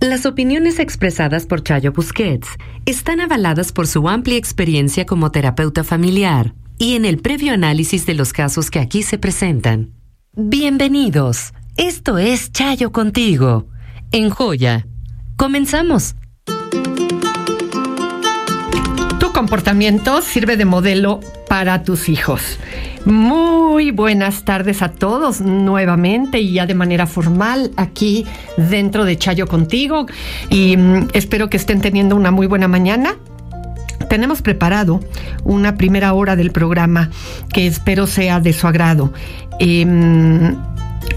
Las opiniones expresadas por Chayo Busquets están avaladas por su amplia experiencia como terapeuta familiar y en el previo análisis de los casos que aquí se presentan. Bienvenidos. Esto es Chayo contigo. En Joya. Comenzamos. Tu comportamiento sirve de modelo para tus hijos. Muy buenas tardes a todos nuevamente y ya de manera formal aquí dentro de Chayo contigo y mm, espero que estén teniendo una muy buena mañana. Tenemos preparado una primera hora del programa que espero sea de su agrado. Em,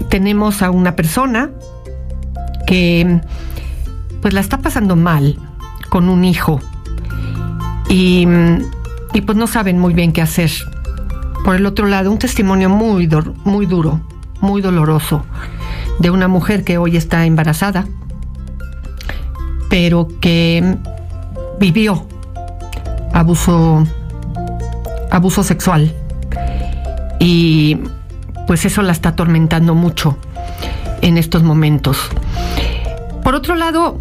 tenemos a una persona que pues la está pasando mal con un hijo y, y pues no saben muy bien qué hacer por el otro lado, un testimonio muy, duro, muy doloroso, de una mujer que hoy está embarazada, pero que vivió abuso, abuso sexual. Y pues eso la está atormentando mucho en estos momentos. Por otro lado,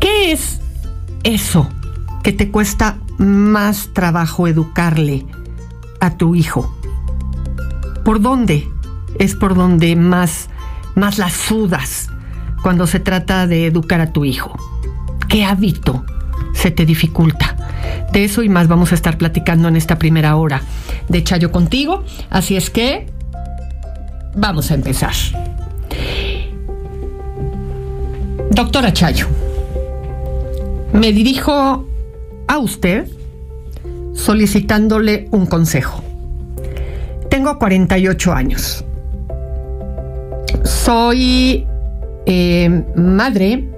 ¿qué es eso que te cuesta más trabajo educarle a tu hijo? ¿Por dónde es por donde más, más las sudas cuando se trata de educar a tu hijo? ¿Qué hábito se te dificulta? De eso y más vamos a estar platicando en esta primera hora de Chayo contigo. Así es que vamos a empezar. Doctora Chayo, me dirijo a usted solicitándole un consejo. Tengo 48 años. Soy eh, madre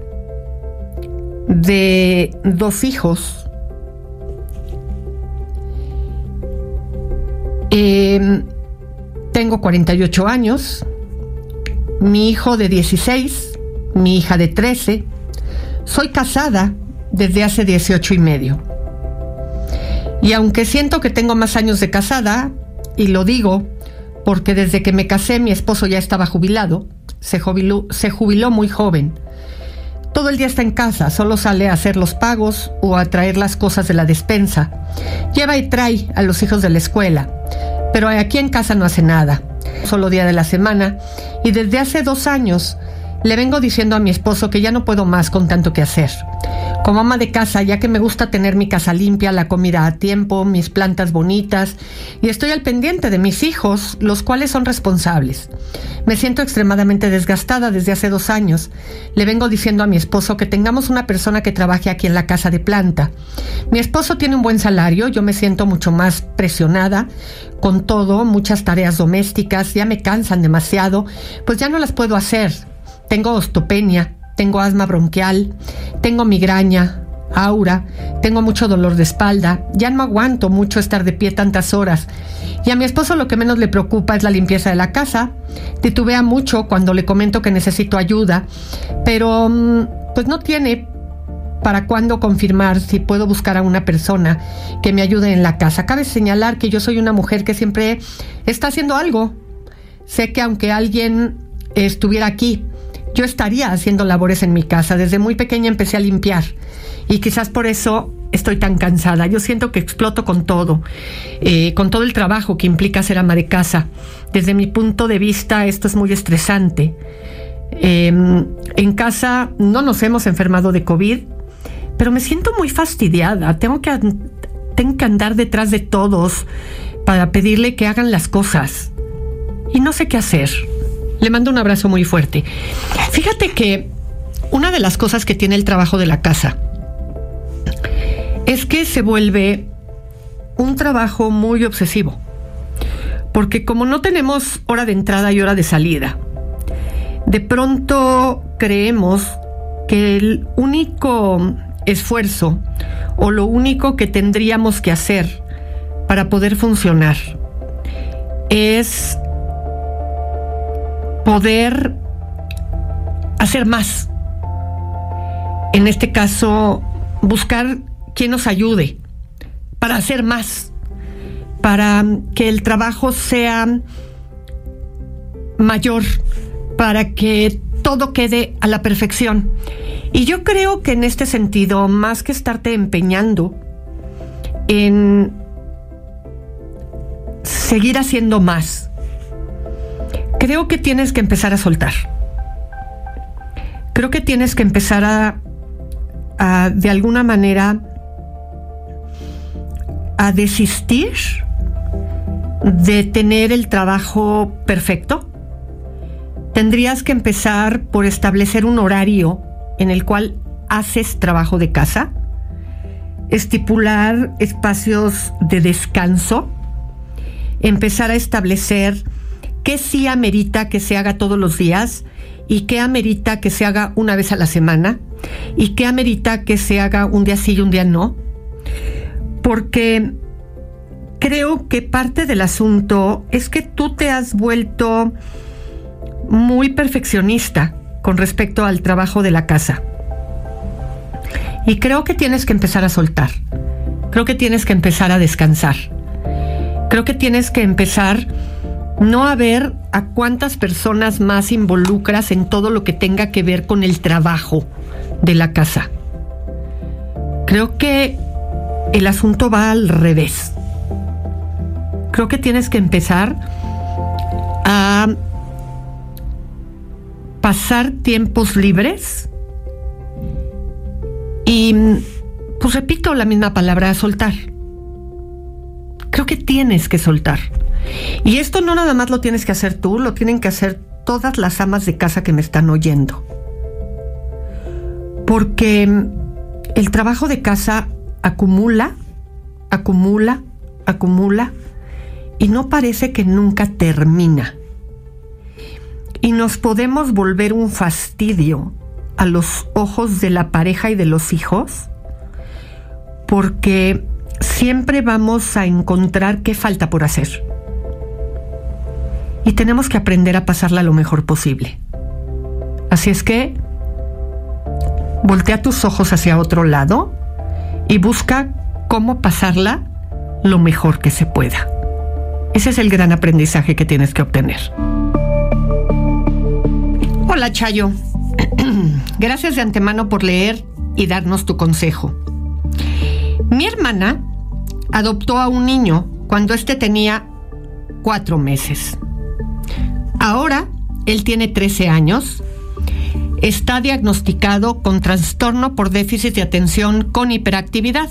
de dos hijos. Em, tengo 48 años. Mi hijo de 16, mi hija de 13. Soy casada desde hace 18 y medio. Y aunque siento que tengo más años de casada, y lo digo porque desde que me casé mi esposo ya estaba jubilado, se jubiló, muy joven. Todo el día está en casa, solo sale a hacer los pagos o a traer las cosas de la despensa. Lleva y trae a los hijos de la escuela, pero aquí en casa no hace nada, solo día de la semana. Y desde hace dos años Le vengo diciendo a mi esposo que ya no puedo más con tanto que hacer. Como ama de casa, ya que me gusta tener mi casa limpia, la comida a tiempo, mis plantas bonitas, y estoy al pendiente de mis hijos, los cuales son responsables. Me siento extremadamente desgastada desde hace dos años. Le vengo diciendo a mi esposo que tengamos una persona que trabaje aquí en la casa de planta. Mi esposo tiene un buen salario, yo me siento mucho más presionada. Con todo, muchas tareas domésticas ya me cansan demasiado, pues ya no las puedo hacer tengo ostopenia, tengo asma bronquial, tengo migraña, aura, tengo mucho dolor de espalda, ya no aguanto mucho estar de pie tantas horas. Y a mi esposo lo que menos le preocupa es la limpieza de la casa. Titubea mucho cuando le comento que necesito ayuda, pero mm, pues no tiene para cuándo confirmar si puedo buscar a una persona que me ayude en la casa. Cabe señalar que yo soy una mujer que siempre está haciendo algo. Sé que aunque alguien estuviera aquí, yo estaría haciendo labores en mi casa. Desde muy pequeña empecé a limpiar y quizás por eso estoy tan cansada. Yo siento que exploto con todo, eh, con todo el trabajo que implica ser ama de casa. Desde mi punto de vista esto es muy estresante. Em, en casa no nos hemos enfermado de COVID, pero me siento muy fastidiada. Tengo que, tengo que andar detrás de todos para pedirle que hagan las cosas. Y no sé qué hacer. Le mando un abrazo muy fuerte. Fíjate que una de las cosas que tiene el trabajo de la casa es que se vuelve un trabajo muy obsesivo. Porque como no tenemos hora de entrada y hora de salida, de pronto creemos que el único esfuerzo o lo único que tendríamos que hacer para poder funcionar es poder hacer más. En este caso, buscar quien nos ayude para hacer más, para que el trabajo sea mayor, para que todo quede a la perfección. Y yo creo que en este sentido, más que estarte empeñando en seguir haciendo más, creo que tienes que empezar a soltar. Creo que tienes que empezar a, de alguna manera, a desistir de tener el trabajo perfecto. Tendrías que empezar por establecer un horario en el cual haces trabajo de casa, estipular espacios de descanso, empezar a establecer qué sí amerita que se haga todos los días y qué amerita que se haga una vez a la semana y qué amerita que se haga un día sí y un día no. Porque creo que parte del asunto es que tú te has vuelto muy perfeccionista con respecto al trabajo de la casa. Y creo que tienes que empezar a soltar. Creo que tienes que empezar a descansar. Creo que tienes que empezar no a ver a cuántas personas más involucras en todo lo que tenga que ver con el trabajo de la casa. Creo que el asunto va al revés. Creo que tienes que empezar a pasar tiempos libres y, pues repito la misma palabra, soltar. Creo que tienes que soltar. Y esto no nada más lo tienes que hacer tú, lo tienen que hacer todas las amas de casa que me están oyendo. Porque el trabajo de casa acumula, acumula, acumula y no parece que nunca termina. Y nos podemos volver un fastidio a los ojos de la pareja y de los hijos porque siempre vamos a encontrar qué falta por hacer y tenemos que aprender a pasarla lo mejor posible. Así es que voltea tus ojos hacia otro lado y busca cómo pasarla lo mejor que se pueda. Ese es el gran aprendizaje que tienes que obtener. Hola Chayo, gracias de antemano por leer y darnos tu consejo. Mi hermana adoptó a un niño cuando éste tenía cuatro meses. Ahora él tiene 13 años está diagnosticado con trastorno por déficit de atención con hiperactividad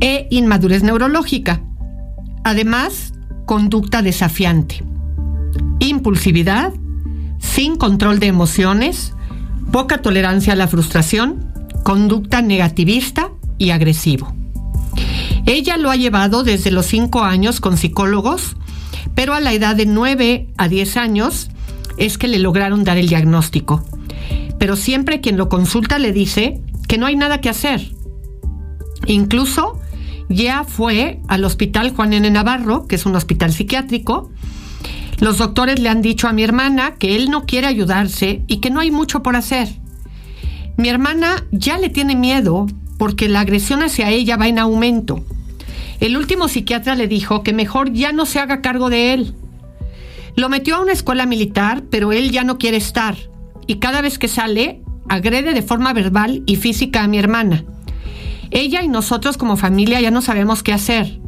e inmadurez neurológica. Además, conducta desafiante, impulsividad, sin control de emociones, poca tolerancia a la frustración, conducta negativista y agresivo. Ella lo ha llevado desde los 5 años con psicólogos, pero a la edad de 9 a 10 años es que le lograron dar el diagnóstico. Pero siempre quien lo consulta le dice que no hay nada que hacer. Incluso ya fue al hospital Juan N. Navarro, que es un hospital psiquiátrico. Los doctores le han dicho a mi hermana que él no quiere ayudarse y que no hay mucho por hacer. Mi hermana ya le tiene miedo porque la agresión hacia ella va en aumento. El último psiquiatra le dijo que mejor ya no se haga cargo de él. Lo metió a una escuela militar, pero él ya no quiere estar. Y cada vez que sale, agrede de forma verbal y física a mi hermana. Ella y nosotros como familia ya no sabemos qué hacer.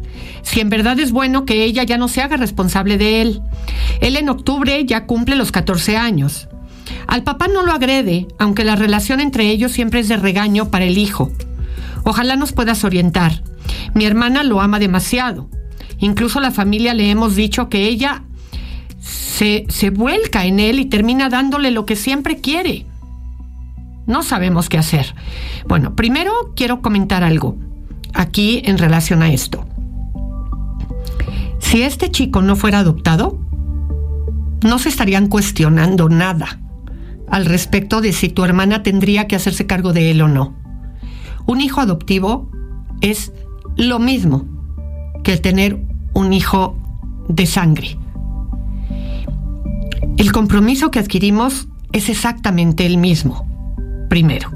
Si en verdad es bueno que ella ya no se haga responsable de él. Él en octubre ya cumple los 14 años. Al papá no lo agrede, aunque la relación entre ellos siempre es de regaño para el hijo. Ojalá nos puedas orientar. Mi hermana lo ama demasiado. Incluso la familia le hemos dicho que ella se, se vuelca en él y termina dándole lo que siempre quiere. No sabemos qué hacer. Bueno, primero quiero comentar algo aquí en relación a esto. Si este chico no fuera adoptado, no se estarían cuestionando nada al respecto de si tu hermana tendría que hacerse cargo de él o no. Un hijo adoptivo es lo mismo que tener un hijo de sangre. El compromiso que adquirimos es exactamente el mismo, primero.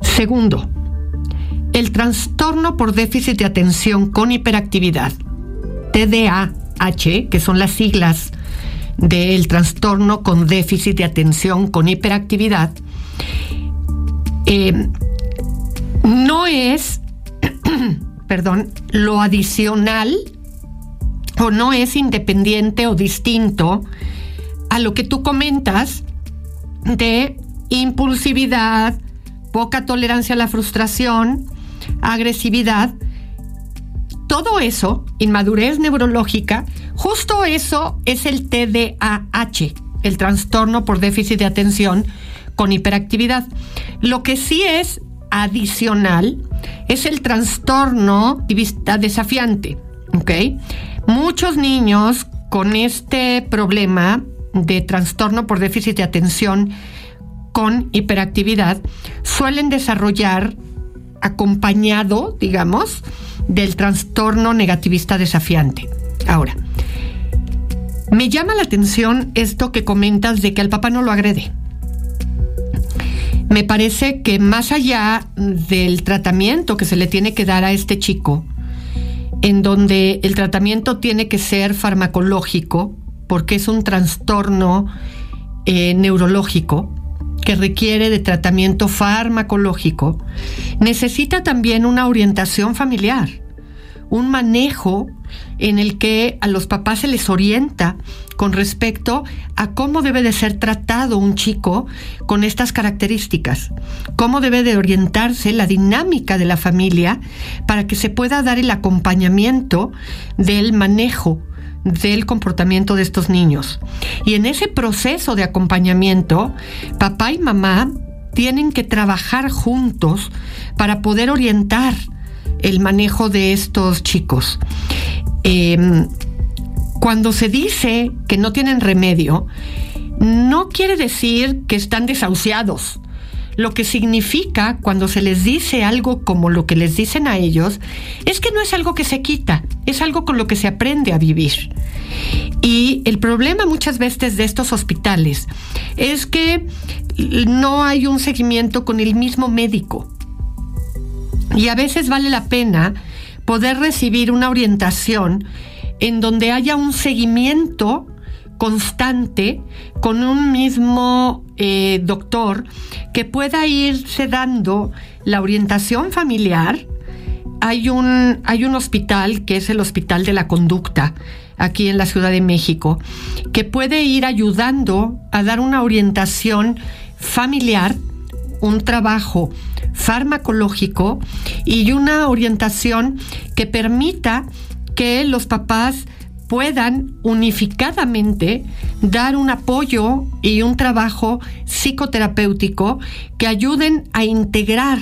Segundo, el trastorno por déficit de atención con hiperactividad, TDAH, que son las siglas del trastorno con déficit de atención con hiperactividad, eh, no es, perdón, lo adicional o no es independiente o distinto a lo que tú comentas de impulsividad, poca tolerancia a la frustración, agresividad, todo eso, inmadurez neurológica, justo eso es el TDAH, el trastorno por déficit de atención con hiperactividad. Lo que sí es adicional es el trastorno desafiante, ¿ok? Muchos niños con este problema de trastorno por déficit de atención con hiperactividad suelen desarrollar acompañado, digamos, del trastorno negativista desafiante. Ahora, me llama la atención esto que comentas de que al papá no lo agrede. Me parece que más allá del tratamiento que se le tiene que dar a este chico, en donde el tratamiento tiene que ser farmacológico, porque es un trastorno eh, neurológico, que requiere de tratamiento farmacológico, necesita también una orientación familiar, un manejo en el que a los papás se les orienta con respecto a cómo debe de ser tratado un chico con estas características, cómo debe de orientarse la dinámica de la familia para que se pueda dar el acompañamiento del manejo del comportamiento de estos niños. Y en ese proceso de acompañamiento, papá y mamá tienen que trabajar juntos para poder orientar el manejo de estos chicos. Em, cuando se dice que no tienen remedio, no quiere decir que están desahuciados. Lo que significa cuando se les dice algo como lo que les dicen a ellos es que no es algo que se quita, es algo con lo que se aprende a vivir. Y el problema muchas veces de estos hospitales es que no hay un seguimiento con el mismo médico. Y a veces vale la pena poder recibir una orientación en donde haya un seguimiento constante con un mismo eh, doctor que pueda irse dando la orientación familiar. Hay un, hay un hospital que es el Hospital de la Conducta aquí en la Ciudad de México, que puede ir ayudando a dar una orientación familiar, un trabajo farmacológico y una orientación que permita que los papás puedan unificadamente dar un apoyo y un trabajo psicoterapéutico que ayuden a integrar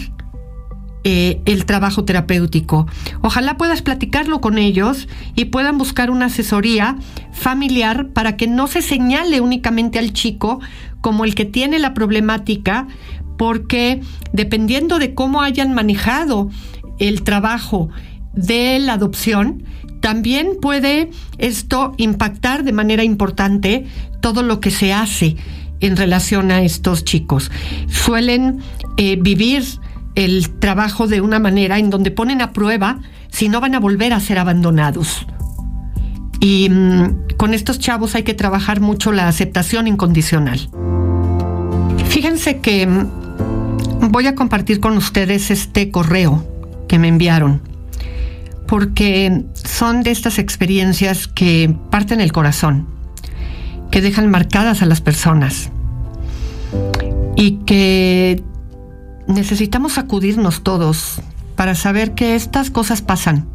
eh, el trabajo terapéutico. Ojalá puedas platicarlo con ellos y puedan buscar una asesoría familiar para que no se señale únicamente al chico como el que tiene la problemática, porque dependiendo de cómo hayan manejado el trabajo de la adopción, también puede esto impactar de manera importante todo lo que se hace en relación a estos chicos. Suelen eh, vivir el trabajo de una manera en donde ponen a prueba si no van a volver a ser abandonados. Y mm, con estos chavos hay que trabajar mucho la aceptación incondicional. Fíjense que mm, voy a compartir con ustedes este correo que me enviaron, porque son de estas experiencias que parten el corazón, que dejan marcadas a las personas y que necesitamos sacudirnos todos para saber que estas cosas pasan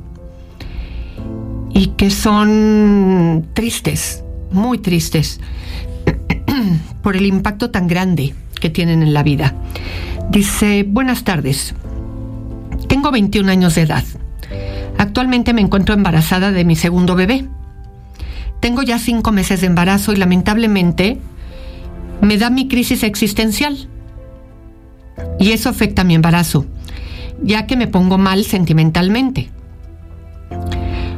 y que son tristes, muy tristes, por el impacto tan grande que tienen en la vida. Dice, buenas tardes, tengo 21 años de edad. Actualmente me encuentro embarazada de mi segundo bebé. Tengo ya cinco meses de embarazo y lamentablemente me da mi crisis existencial y eso afecta a mi embarazo, ya que me pongo mal sentimentalmente.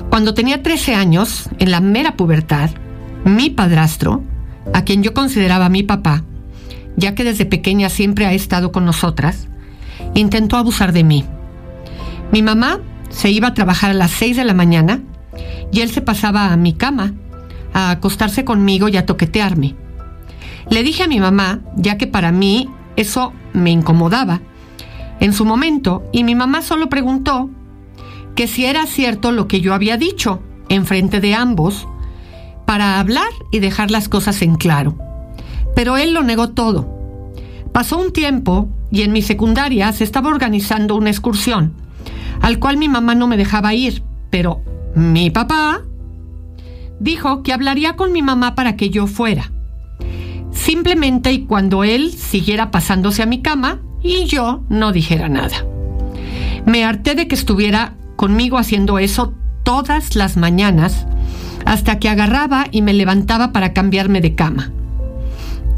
Cuando tenía 13 años, en la mera pubertad, mi padrastro, a quien yo consideraba mi papá, ya que desde pequeña siempre ha estado con nosotras, intentó abusar de mí. Mi mamá se iba a trabajar a las 6 de la mañana y él se pasaba a mi cama a acostarse conmigo y a toquetearme. Le dije a mi mamá, ya que para mí eso me incomodaba en su momento y mi mamá solo preguntó que si era cierto lo que yo había dicho en frente de ambos para hablar y dejar las cosas en claro. Pero él lo negó todo. Pasó un tiempo y en mi secundaria se estaba organizando una excursión, al cual mi mamá no me dejaba ir, pero mi papá dijo que hablaría con mi mamá para que yo fuera simplemente y cuando él siguiera pasándose a mi cama y yo no dijera nada. Me harté de que estuviera conmigo haciendo eso todas las mañanas hasta que agarraba y me levantaba para cambiarme de cama.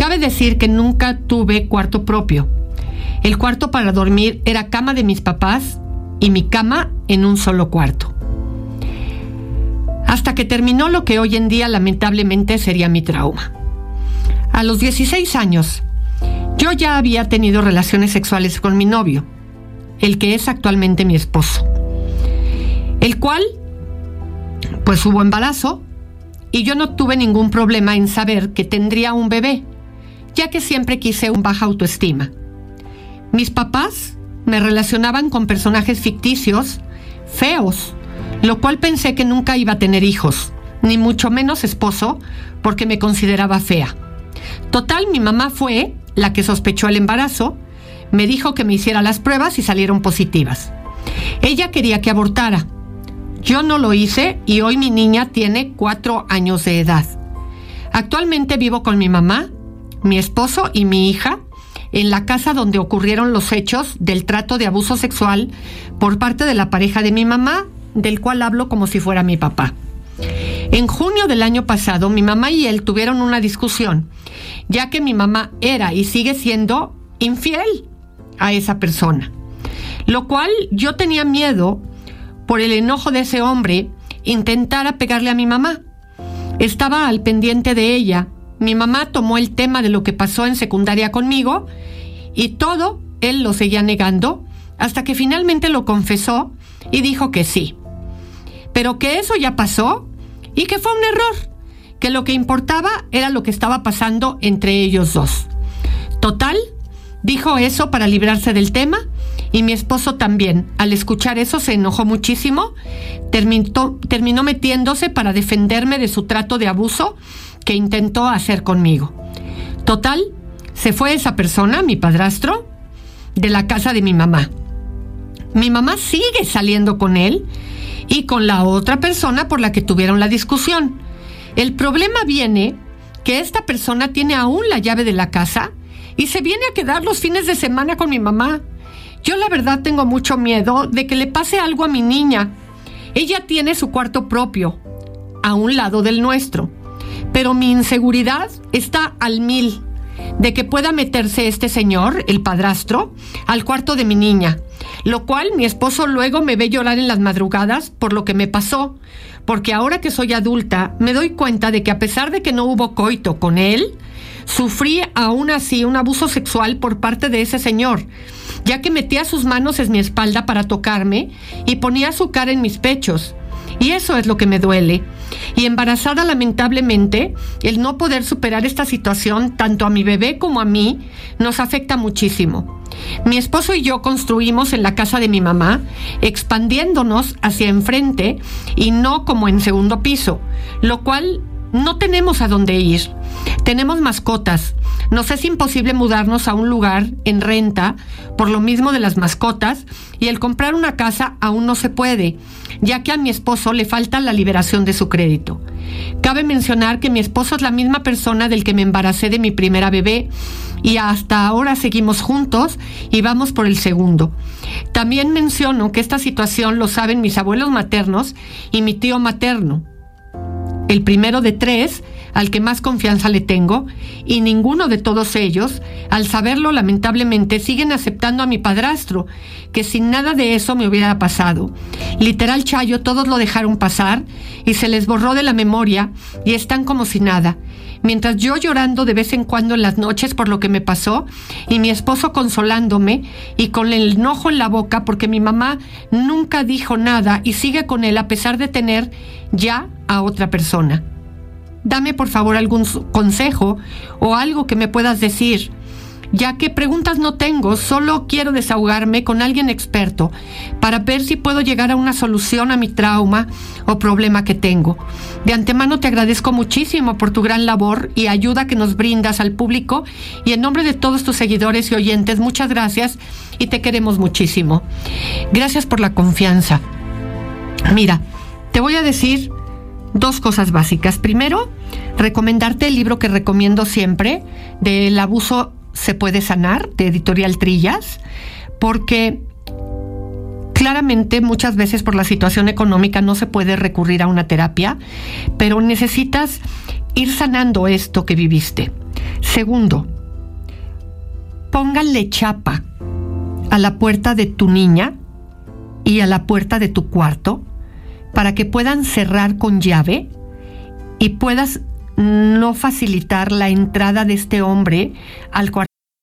Cabe decir que nunca tuve cuarto propio. El cuarto para dormir era cama de mis papás y mi cama en un solo cuarto. Hasta que terminó lo que hoy en día lamentablemente sería mi trauma. A los 16 años, yo ya había tenido relaciones sexuales con mi novio, el que es actualmente mi esposo, el cual, pues hubo embarazo y yo no tuve ningún problema en saber que tendría un bebé, ya que siempre quise un baja autoestima. Mis papás me relacionaban con personajes ficticios, feos, lo cual pensé que nunca iba a tener hijos, ni mucho menos esposo, porque me consideraba fea. Total, mi mamá fue la que sospechó el embarazo, me dijo que me hiciera las pruebas y salieron positivas. Ella quería que abortara. Yo no lo hice y hoy mi niña tiene cuatro años de edad. Actualmente vivo con mi mamá, mi esposo y mi hija en la casa donde ocurrieron los hechos del trato de abuso sexual por parte de la pareja de mi mamá, del cual hablo como si fuera mi papá. En junio del año pasado, mi mamá y él tuvieron una discusión, ya que mi mamá era y sigue siendo infiel a esa persona. Lo cual yo tenía miedo por el enojo de ese hombre intentara pegarle a mi mamá. Estaba al pendiente de ella. Mi mamá tomó el tema de lo que pasó en secundaria conmigo y todo él lo seguía negando hasta que finalmente lo confesó y dijo que sí. Pero que eso ya pasó y que fue un error, que lo que importaba era lo que estaba pasando entre ellos dos. Total, dijo eso para librarse del tema y mi esposo también. Al escuchar eso se enojó muchísimo, terminó, terminó metiéndose para defenderme de su trato de abuso que intentó hacer conmigo. Total, se fue esa persona, mi padrastro, de la casa de mi mamá. Mi mamá sigue saliendo con él y con la otra persona por la que tuvieron la discusión. El problema viene que esta persona tiene aún la llave de la casa y se viene a quedar los fines de semana con mi mamá. Yo la verdad tengo mucho miedo de que le pase algo a mi niña. Ella tiene su cuarto propio, a un lado del nuestro, pero mi inseguridad está al mil de que pueda meterse este señor, el padrastro, al cuarto de mi niña, lo cual mi esposo luego me ve llorar en las madrugadas por lo que me pasó, porque ahora que soy adulta me doy cuenta de que a pesar de que no hubo coito con él, sufrí aún así un abuso sexual por parte de ese señor, ya que metía sus manos en mi espalda para tocarme y ponía su cara en mis pechos. Y eso es lo que me duele. Y embarazada lamentablemente, el no poder superar esta situación, tanto a mi bebé como a mí, nos afecta muchísimo. Mi esposo y yo construimos en la casa de mi mamá, expandiéndonos hacia enfrente y no como en segundo piso, lo cual no tenemos a dónde ir. Tenemos mascotas. Nos es imposible mudarnos a un lugar en renta por lo mismo de las mascotas y el comprar una casa aún no se puede, ya que a mi esposo le falta la liberación de su crédito. Cabe mencionar que mi esposo es la misma persona del que me embaracé de mi primera bebé y hasta ahora seguimos juntos y vamos por el segundo. También menciono que esta situación lo saben mis abuelos maternos y mi tío materno el primero de tres al que más confianza le tengo, y ninguno de todos ellos, al saberlo lamentablemente, siguen aceptando a mi padrastro, que sin nada de eso me hubiera pasado. Literal Chayo, todos lo dejaron pasar y se les borró de la memoria y están como si nada. Mientras yo llorando de vez en cuando en las noches por lo que me pasó y mi esposo consolándome y con el enojo en la boca porque mi mamá nunca dijo nada y sigue con él a pesar de tener ya a otra persona. Dame por favor algún consejo o algo que me puedas decir, ya que preguntas no tengo, solo quiero desahogarme con alguien experto para ver si puedo llegar a una solución a mi trauma o problema que tengo. De antemano te agradezco muchísimo por tu gran labor y ayuda que nos brindas al público y en nombre de todos tus seguidores y oyentes, muchas gracias y te queremos muchísimo. Gracias por la confianza. Mira, te voy a decir dos cosas básicas. Primero, recomendarte el libro que recomiendo siempre, de El abuso se puede sanar, de Editorial Trillas, porque claramente muchas veces por la situación económica no se puede recurrir a una terapia, pero necesitas ir sanando esto que viviste. Segundo, pónganle chapa a la puerta de tu niña y a la puerta de tu cuarto para que puedan cerrar con llave y puedas no facilitar la entrada de este hombre al cuarto.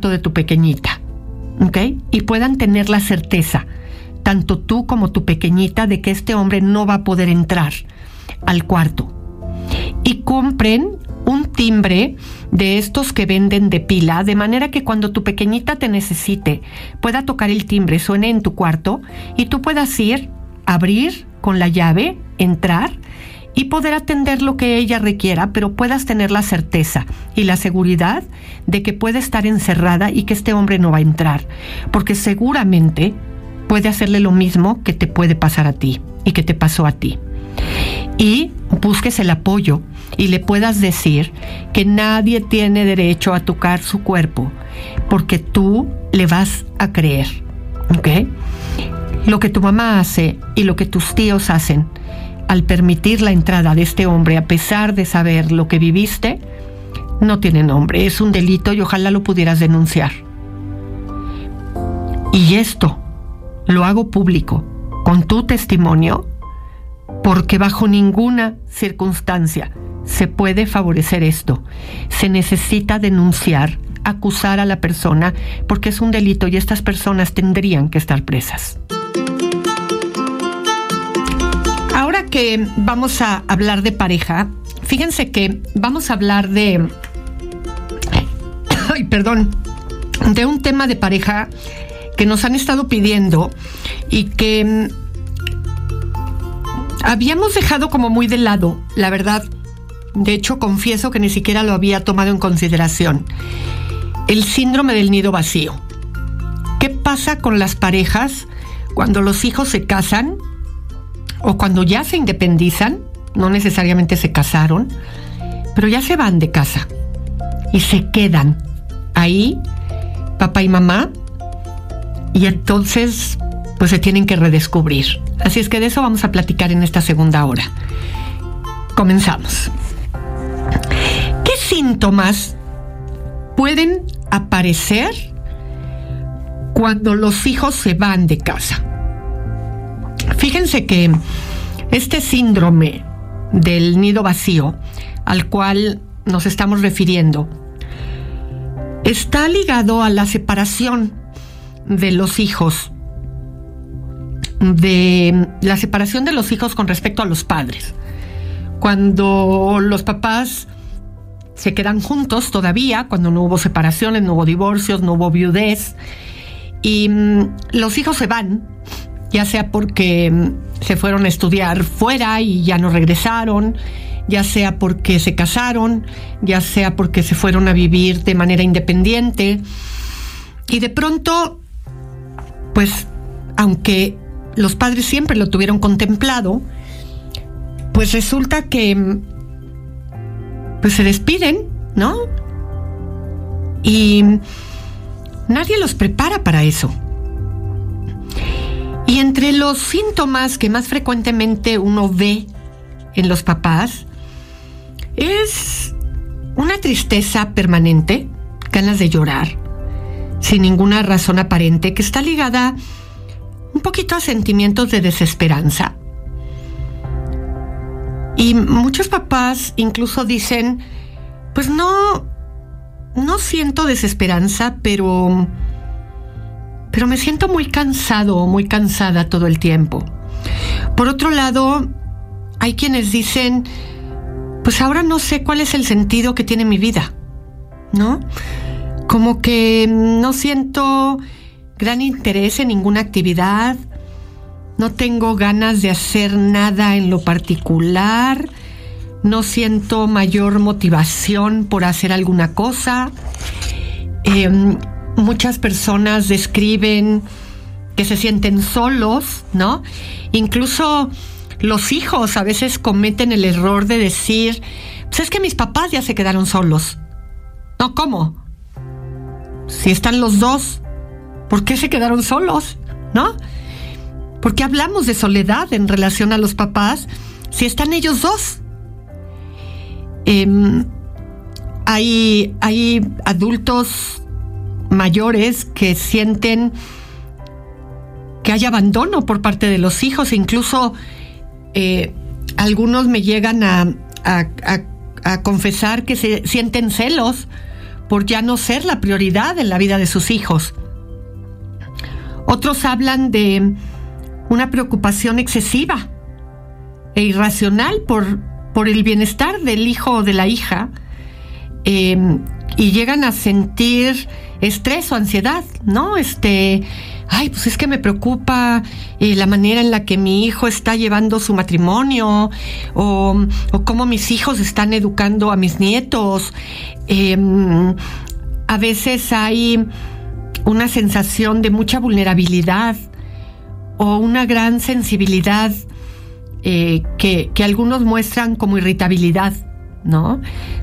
De tu pequeñita, ¿ok? Y puedan tener la certeza, tanto tú como tu pequeñita, de que este hombre no va a poder entrar al cuarto. Y compren un timbre de estos que venden de pila, de manera que cuando tu pequeñita te necesite, pueda tocar el timbre, suene en tu cuarto y tú puedas ir, abrir con la llave, entrar y poder atender lo que ella requiera, pero puedas tener la certeza y la seguridad de que puede estar encerrada y que este hombre no va a entrar, porque seguramente puede hacerle lo mismo que te puede pasar a ti y que te pasó a ti. Y busques el apoyo y le puedas decir que nadie tiene derecho a tocar su cuerpo porque tú le vas a creer. ¿Ok? Lo que tu mamá hace y lo que tus tíos hacen al permitir la entrada de este hombre a pesar de saber lo que viviste, no tiene nombre, es un delito y ojalá lo pudieras denunciar. Y esto lo hago público con tu testimonio porque bajo ninguna circunstancia se puede favorecer esto. Se necesita denunciar, acusar a la persona porque es un delito y estas personas tendrían que estar presas. Vamos a hablar de pareja, fíjense que vamos a hablar de... Perdón, de un tema de pareja que nos han estado pidiendo y que mm, habíamos dejado como muy de lado, la verdad. De hecho, confieso que ni siquiera lo había tomado en consideración. El síndrome del nido vacío. ¿Qué pasa con las parejas cuando los hijos se casan o cuando ya se independizan? No necesariamente se casaron, pero ya se van de casa y se quedan ahí, papá y mamá, y entonces pues se tienen que redescubrir. Así es que de eso vamos a platicar en esta segunda hora. Comenzamos. ¿Qué síntomas pueden aparecer cuando los hijos se van de casa? Fíjense que este síndrome del nido vacío al cual nos estamos refiriendo está ligado a la separación de los hijos, de la separación de los hijos con respecto a los padres. Cuando los papás se quedan juntos todavía, cuando no hubo separaciones, no hubo divorcios, no hubo viudez, y mm, los hijos se van, ya sea porque mm, se fueron a estudiar fuera y ya no regresaron, ya sea porque se casaron, ya sea porque se fueron a vivir de manera independiente, y de pronto pues aunque los padres siempre lo tuvieron contemplado, pues resulta que pues se despiden, ¿no? Y nadie los prepara para eso. Y entre los síntomas que más frecuentemente uno ve en los papás es una tristeza permanente, ganas de llorar, sin ninguna razón aparente, que está ligada un poquito a sentimientos de desesperanza. Y muchos papás incluso dicen, pues no, no siento desesperanza, pero, pero me siento muy cansado o muy cansada todo el tiempo. Por otro lado, hay quienes dicen, pues ahora no sé cuál es el sentido que tiene mi vida, ¿no? como que no siento gran interés en ninguna actividad, no tengo ganas de hacer nada en lo particular, no siento mayor motivación por hacer alguna cosa. Em, muchas personas describen que se sienten solos, ¿no? Incluso los hijos a veces cometen el error de decir, pues es que mis papás ya se quedaron solos. No, ¿cómo? si están los dos, ¿por qué se quedaron solos? ¿No? ¿Por qué hablamos de soledad en relación a los papás si están ellos dos? Em, hay, hay adultos mayores que sienten que hay abandono por parte de los hijos, incluso eh, algunos me llegan a, a confesar que se sienten celos por ya no ser la prioridad en la vida de sus hijos. Otros hablan de una preocupación excesiva e irracional por, por el bienestar del hijo o de la hija em, y llegan a sentir estrés o ansiedad, ¿no? Este, ay, pues es que me preocupa eh, la manera en la que mi hijo está llevando su matrimonio o, cómo mis hijos están educando a mis nietos. Em, a veces hay una sensación de mucha vulnerabilidad o una gran sensibilidad eh, que, algunos muestran como irritabilidad, ¿no?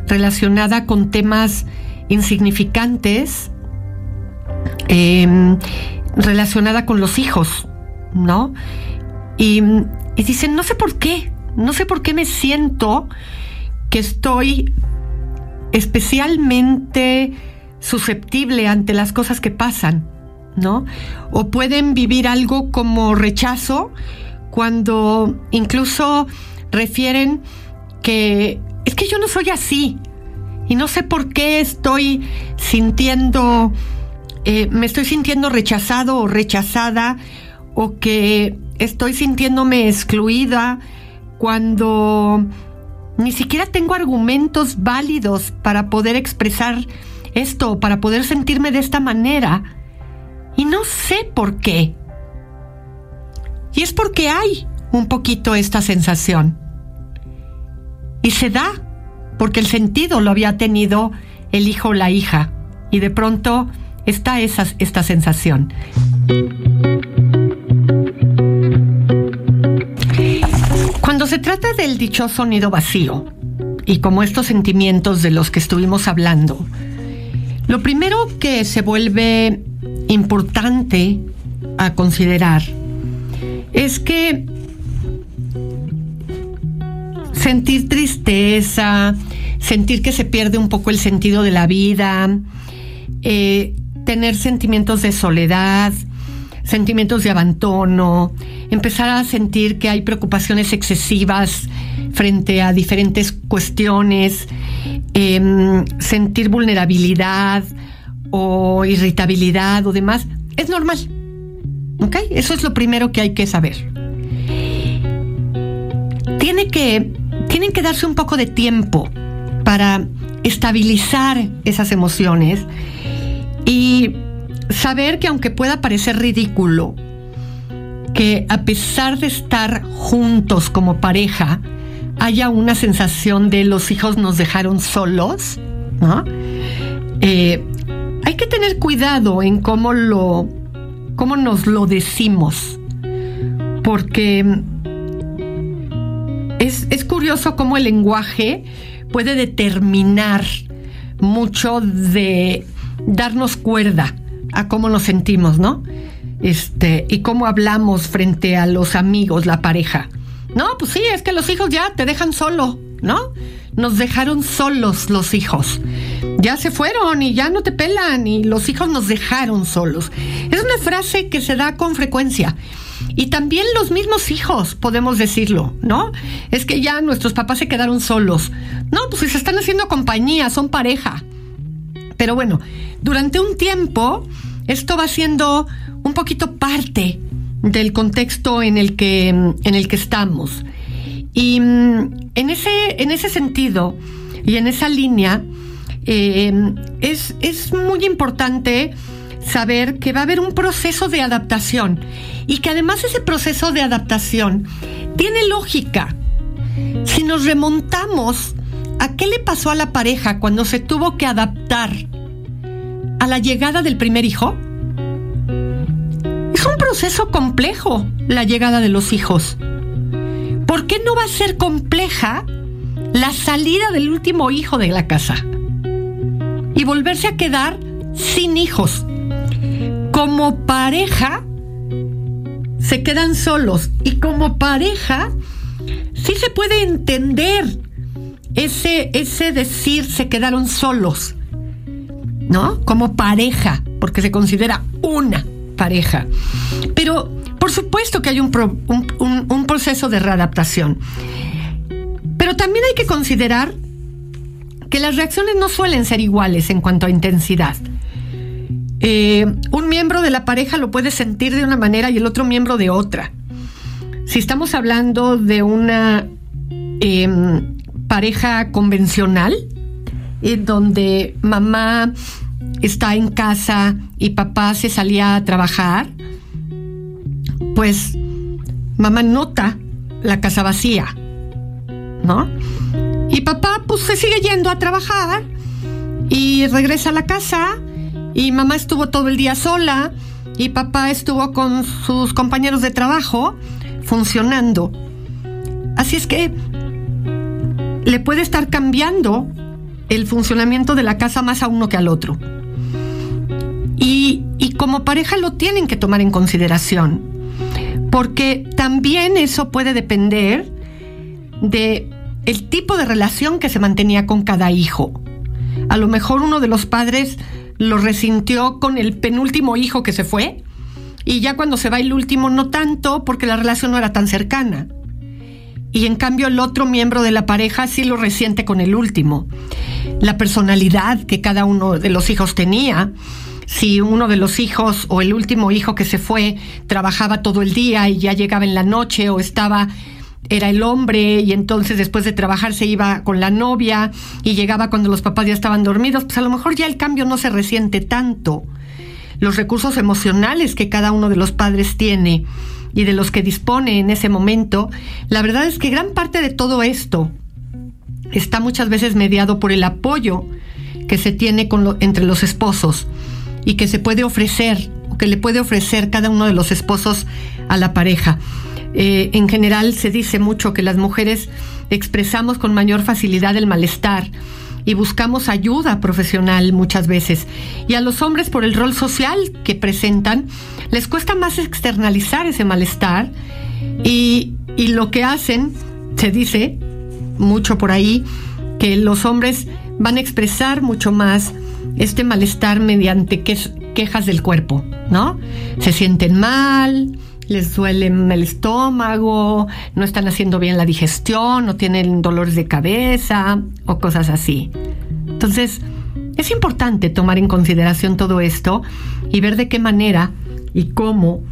Relacionada con temas insignificantes, em, relacionada con los hijos, ¿no? Y, y dicen, no sé por qué, no sé por qué me siento que estoy especialmente susceptible ante las cosas que pasan, ¿no? O pueden vivir algo como rechazo cuando incluso refieren que es que yo no soy así y no sé por qué estoy sintiendo, eh, me estoy sintiendo rechazado o rechazada o que estoy sintiéndome excluida cuando ni siquiera tengo argumentos válidos para poder expresar esto, para poder sentirme de esta manera. Y no sé por qué. Y es porque hay un poquito esta sensación. Y se da porque el sentido lo había tenido el hijo o la hija. Y de pronto está esa, esta sensación. Cuando se trata del dichoso nido vacío, y como estos sentimientos de los que estuvimos hablando, lo primero que se vuelve importante a considerar es que sentir tristeza, sentir que se pierde un poco el sentido de la vida, eh, tener sentimientos de soledad, sentimientos de abandono, empezar a sentir que hay preocupaciones excesivas frente a diferentes cuestiones, em, sentir vulnerabilidad o irritabilidad o demás, es normal. ¿Ok? Eso es lo primero que hay que saber. Que, tienen que darse un poco de tiempo para estabilizar esas emociones y saber que aunque pueda parecer ridículo, que a pesar de estar juntos como pareja, haya una sensación de los hijos nos dejaron solos, ¿no? Eh, hay que tener cuidado en cómo lo, cómo nos lo decimos, porque es, es curioso cómo el lenguaje puede determinar mucho de darnos cuerda a cómo nos sentimos, ¿no? Este, y cómo hablamos frente a los amigos, la pareja. No, pues sí, es que los hijos ya te dejan solo, ¿no? Nos dejaron solos los hijos. Ya se fueron y ya no te pelan y los hijos nos dejaron solos. Es una frase que se da con frecuencia. Y también los mismos hijos, podemos decirlo, ¿no? Es que ya nuestros papás se quedaron solos. No, pues se están haciendo compañía, son pareja. Pero bueno, durante un tiempo esto va siendo un poquito parte del contexto en el que, en el que estamos. Y mm, en ese, en ese sentido y en esa línea, em, es, es muy importante saber que va a haber un proceso de adaptación y que además ese proceso de adaptación tiene lógica. Si nos remontamos a qué le pasó a la pareja cuando se tuvo que adaptar a la llegada del primer hijo, es un proceso complejo la llegada de los hijos. ¿Por qué no va a ser compleja la salida del último hijo de la casa? Y volverse a quedar sin hijos. Como pareja, se quedan solos. Y como pareja, sí se puede entender ese, ese decir se quedaron solos. ¿No? Como pareja, porque se considera una pareja. Pero por supuesto que hay un, un, proceso de readaptación. Pero también hay que considerar que las reacciones no suelen ser iguales en cuanto a intensidad. Eh, un miembro de la pareja lo puede sentir de una manera y el otro miembro de otra. Si estamos hablando de una em, pareja convencional, en donde mamá está en casa y papá se salía a trabajar, pues mamá nota la casa vacía, ¿no? Y papá pues se sigue yendo a trabajar y regresa a la casa y mamá estuvo todo el día sola y papá estuvo con sus compañeros de trabajo funcionando. Así es que le puede estar cambiando el funcionamiento de la casa más a uno que al otro. Y, y como pareja lo tienen que tomar en consideración, porque también eso puede depender de el tipo de relación que se mantenía con cada hijo. A lo mejor uno de los padres lo resintió con el penúltimo hijo que se fue y ya cuando se va el último no tanto porque la relación no era tan cercana. Y en cambio el otro miembro de la pareja sí lo resiente con el último. La personalidad que cada uno de los hijos tenía, si uno de los hijos o el último hijo que se fue trabajaba todo el día y ya llegaba en la noche o estaba era el hombre y entonces después de trabajar se iba con la novia y llegaba cuando los papás ya estaban dormidos, pues a lo mejor ya el cambio no se resiente tanto. Los recursos emocionales que cada uno de los padres tiene y de los que dispone en ese momento, la verdad es que gran parte de todo esto está muchas veces mediado por el apoyo que se tiene entre los esposos y que se puede ofrecer o que le puede ofrecer cada uno de los esposos a la pareja. Eh, en general se dice mucho que las mujeres expresamos con mayor facilidad el malestar y buscamos ayuda profesional muchas veces. Y a los hombres por el rol social que presentan, les cuesta más externalizar ese malestar y, y lo que hacen, se dice mucho por ahí, que los hombres van a expresar mucho más este malestar mediante quejas del cuerpo, ¿no? Se sienten mal, les duele el estómago, no están haciendo bien la digestión, no tienen dolores de cabeza o cosas así. Entonces, es importante tomar en consideración todo esto y ver de qué manera y cómo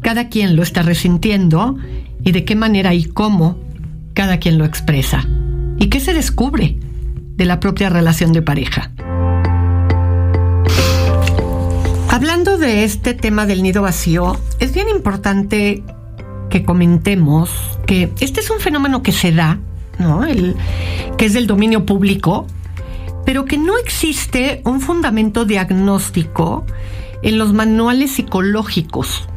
cada quien lo está resintiendo y de qué manera y cómo cada quien lo expresa. ¿Y qué se descubre de la propia relación de pareja? Hablando de este tema del nido vacío, es bien importante que comentemos que este es un fenómeno que se da, ¿no? El, que es del dominio público, pero que no existe un fundamento diagnóstico en los manuales psicológicos.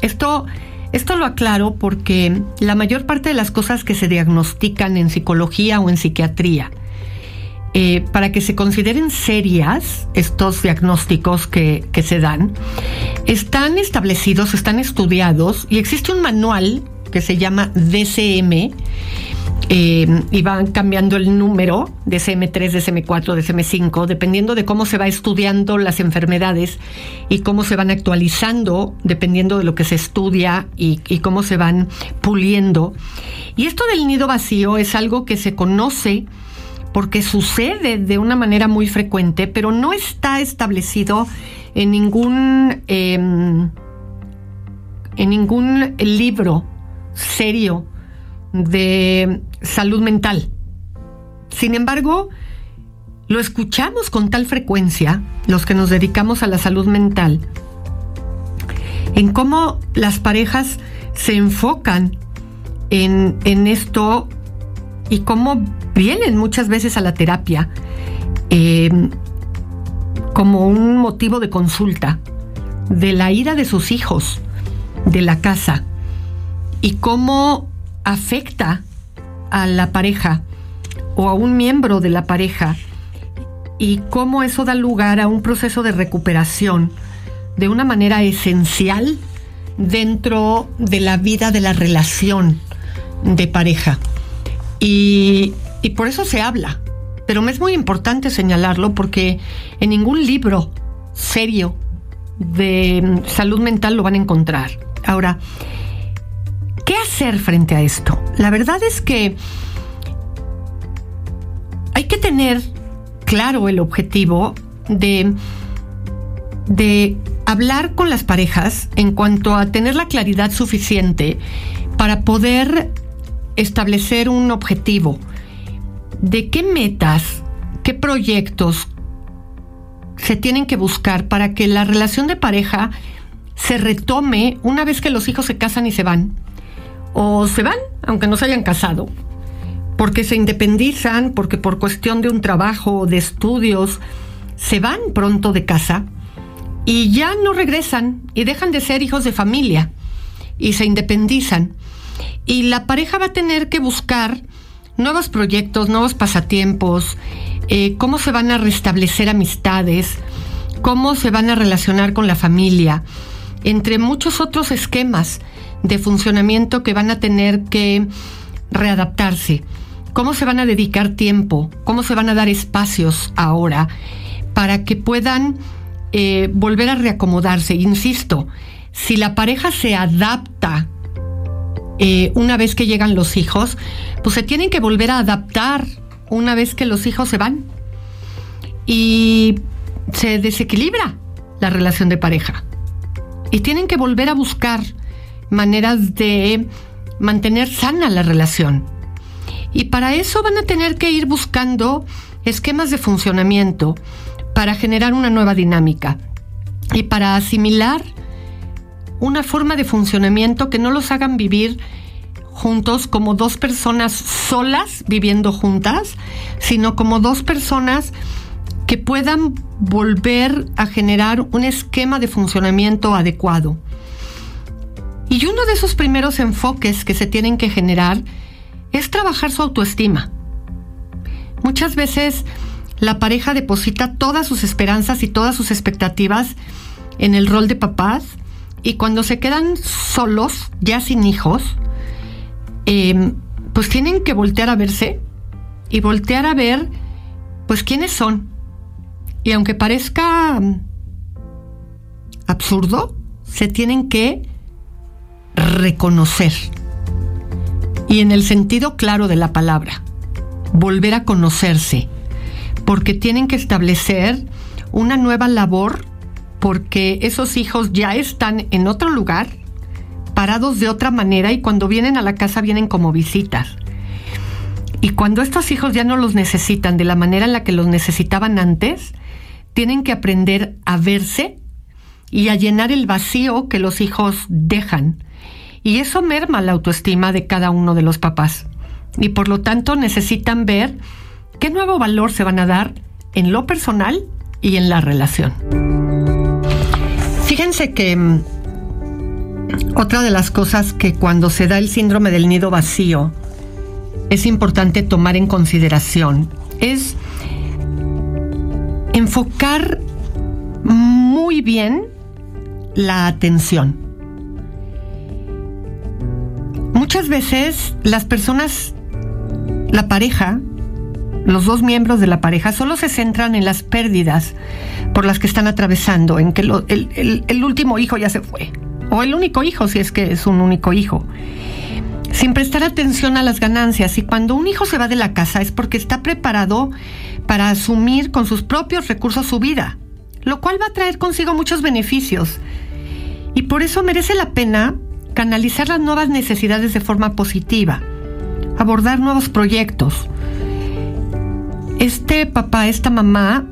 Esto, esto lo aclaro porque la mayor parte de las cosas que se diagnostican en psicología o en psiquiatría eh, para que se consideren serias estos diagnósticos que, se dan, están establecidos, están estudiados y existe un manual que se llama DCM. Eh, y van cambiando el número, DCM3, DCM4, DCM5, dependiendo de cómo se va estudiando las enfermedades y cómo se van actualizando, dependiendo de lo que se estudia y cómo se van puliendo. Y esto del nido vacío es algo que se conoce porque sucede de una manera muy frecuente, pero no está establecido en ningún, em, en ningún libro serio de salud mental. Sin embargo, lo escuchamos con tal frecuencia, los que nos dedicamos a la salud mental, en cómo las parejas se enfocan en, en esto y cómo vienen muchas veces a la terapia eh, como un motivo de consulta de la ira de sus hijos, de la casa, y cómo afecta a la pareja o a un miembro de la pareja, y cómo eso da lugar a un proceso de recuperación de una manera esencial dentro de la vida de la relación de pareja. Y, por eso se habla. Pero me es muy importante señalarlo porque en ningún libro serio de salud mental lo van a encontrar. Ahora, ¿qué hacer frente a esto? La verdad es que hay que tener claro el objetivo de, de hablar con las parejas en cuanto a tener la claridad suficiente para poder establecer un objetivo de qué metas, qué proyectos se tienen que buscar para que la relación de pareja se retome una vez que los hijos se casan y se van. O se van, aunque no se hayan casado, porque se independizan, porque por cuestión de un trabajo de estudios se van pronto de casa y ya no regresan y dejan de ser hijos de familia y se independizan. Y la pareja va a tener que buscar nuevos proyectos, nuevos pasatiempos, eh, cómo se van a restablecer amistades, cómo se van a relacionar con la familia, entre muchos otros esquemas de funcionamiento que van a tener que readaptarse. ¿Cómo se van a dedicar tiempo? ¿Cómo se van a dar espacios ahora para que puedan eh, volver a reacomodarse? Insisto, si la pareja se adapta eh, una vez que llegan los hijos, pues se tienen que volver a adaptar una vez que los hijos se van. Y se desequilibra la relación de pareja. Y tienen que volver a buscar maneras de mantener sana la relación. Y para eso van a tener que ir buscando esquemas de funcionamiento para generar una nueva dinámica y para asimilar una forma de funcionamiento que no los hagan vivir juntos como dos personas solas viviendo juntas, sino como dos personas que puedan volver a generar un esquema de funcionamiento adecuado. Y uno de esos primeros enfoques que se tienen que generar es trabajar su autoestima. Muchas veces la pareja deposita todas sus esperanzas y todas sus expectativas en el rol de papás y cuando se quedan solos, ya sin hijos, em, pues tienen que voltear a verse y voltear a ver pues quiénes son. Y aunque parezca absurdo, se tienen que reconocer. Y en el sentido claro de la palabra, volver a conocerse, porque tienen que establecer una nueva labor, porque esos hijos ya están en otro lugar, parados de otra manera y cuando vienen a la casa vienen como visitas. Y cuando estos hijos ya no los necesitan de la manera en la que los necesitaban antes, tienen que aprender a verse y a llenar el vacío que los hijos dejan y eso merma la autoestima de cada uno de los papás. Y por lo tanto necesitan ver qué nuevo valor se van a dar en lo personal y en la relación. Fíjense que mm, otra de las cosas que cuando se da el síndrome del nido vacío es importante tomar en consideración es enfocar muy bien la atención. Muchas veces las personas, la pareja, los dos miembros de la pareja solo se centran en las pérdidas por las que están atravesando, en que el, el último hijo ya se fue, o el único hijo si es que es un único hijo, sin prestar atención a las ganancias. Y cuando un hijo se va de la casa es porque está preparado para asumir con sus propios recursos su vida, lo cual va a traer consigo muchos beneficios. Y por eso merece la pena canalizar las nuevas necesidades de forma positiva, abordar nuevos proyectos. Este papá, esta mamá,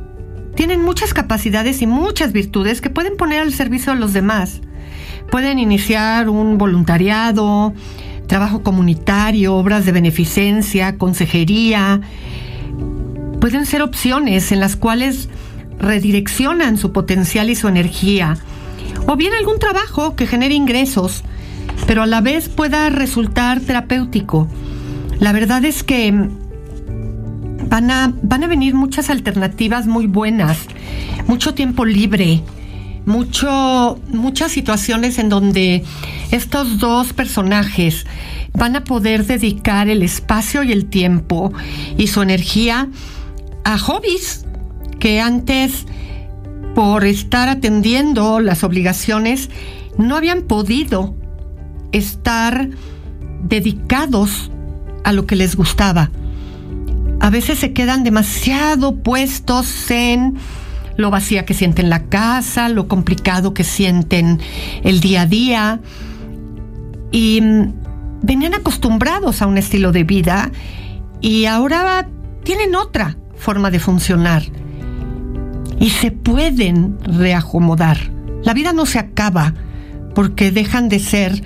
tienen muchas capacidades y muchas virtudes que pueden poner al servicio de los demás. Pueden iniciar un voluntariado, trabajo comunitario, obras de beneficencia, consejería. Pueden ser opciones en las cuales redireccionan su potencial y su energía. O bien algún trabajo que genere ingresos pero a la vez pueda resultar terapéutico. La verdad es que van a, van a venir muchas alternativas muy buenas, mucho tiempo libre, mucho, muchas situaciones en donde estos dos personajes van a poder dedicar el espacio y el tiempo y su energía a hobbies que antes, por estar atendiendo las obligaciones, no habían podido estar dedicados a lo que les gustaba. A veces se quedan demasiado puestos en lo vacía que sienten la casa, lo complicado que sienten el día a día. Y mm, venían acostumbrados a un estilo de vida y ahora tienen otra forma de funcionar. Y se pueden reacomodar. La vida no se acaba porque dejan de ser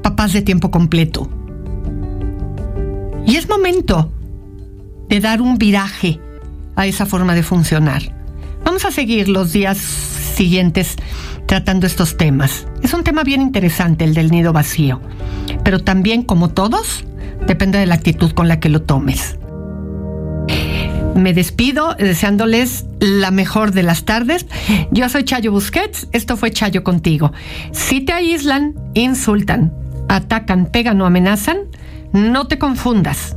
papás de tiempo completo. Y es momento dar un viraje a esa forma de funcionar. Vamos a seguir los días siguientes tratando estos temas. Es un tema bien interesante el del nido vacío, pero también como todos, depende de la actitud con la que lo tomes. Me despido deseándoles la mejor de las tardes. Yo soy Chayo Busquets, esto fue Chayo contigo. Si te aíslan, insultan, atacan, pegan o amenazan, no te confundas.